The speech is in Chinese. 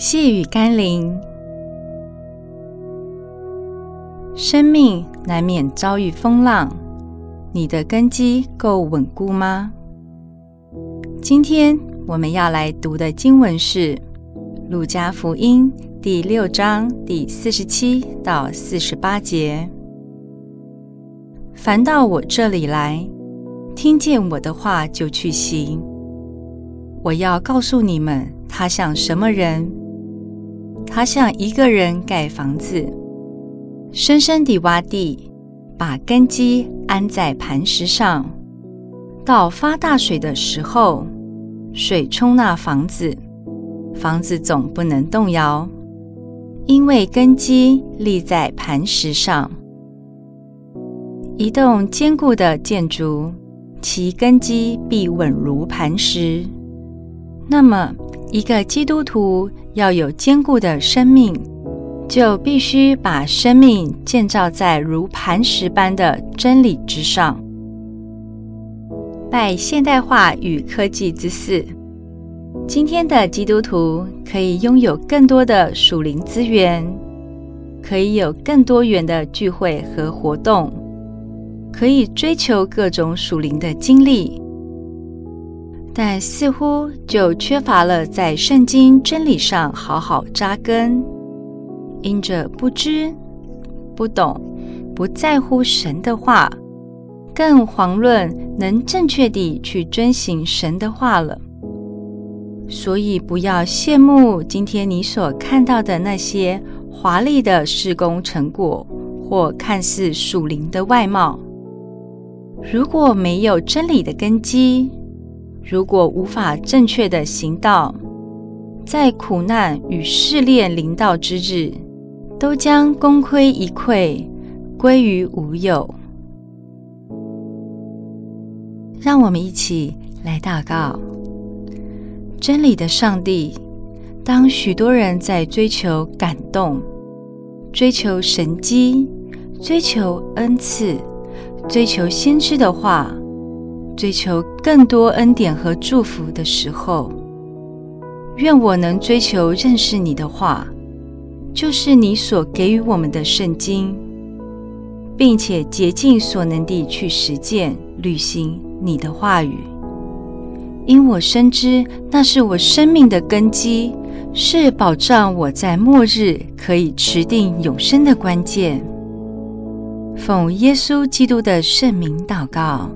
细雨甘霖，生命难免遭遇风浪，你的根基够稳固吗？今天我们要来读的经文是《路加福音》第六章第四十七到四十八节。凡到我这里来，听见我的话就去行，我要告诉你们，他像什么人？他像一个人盖房子，深深地挖地，把根基安在磐石上。到发大水的时候，水冲那房子，房子总不能动摇，因为根基立在磐石上。一栋坚固的建筑，其根基必稳如磐石。那么，一个基督徒要有坚固的生命，就必须把生命建造在如磐石般的真理之上。拜现代化与科技之赐，今天的基督徒可以拥有更多的属灵资源，可以有更多元的聚会和活动，可以追求各种属灵的经历。但似乎就缺乏了在圣经真理上好好扎根，因着不知、不懂、不在乎神的话，更遑论能正确地去遵行神的话了。所以，不要羡慕今天你所看到的那些华丽的施工成果，或看似属灵的外貌。如果没有真理的根基，如果无法正确的行道，在苦难与试炼临到之日，都将功亏一篑，归于无有。让我们一起来祷告：真理的上帝，当许多人在追求感动、追求神迹、追求恩赐、追求先知的话，追求更多恩典和祝福的时候，愿我能追求认识你的话，就是你所给予我们的圣经，并且竭尽所能地去实践、履行你的话语。因我深知那是我生命的根基，是保障我在末日可以持定永生的关键。奉耶稣基督的圣名祷告。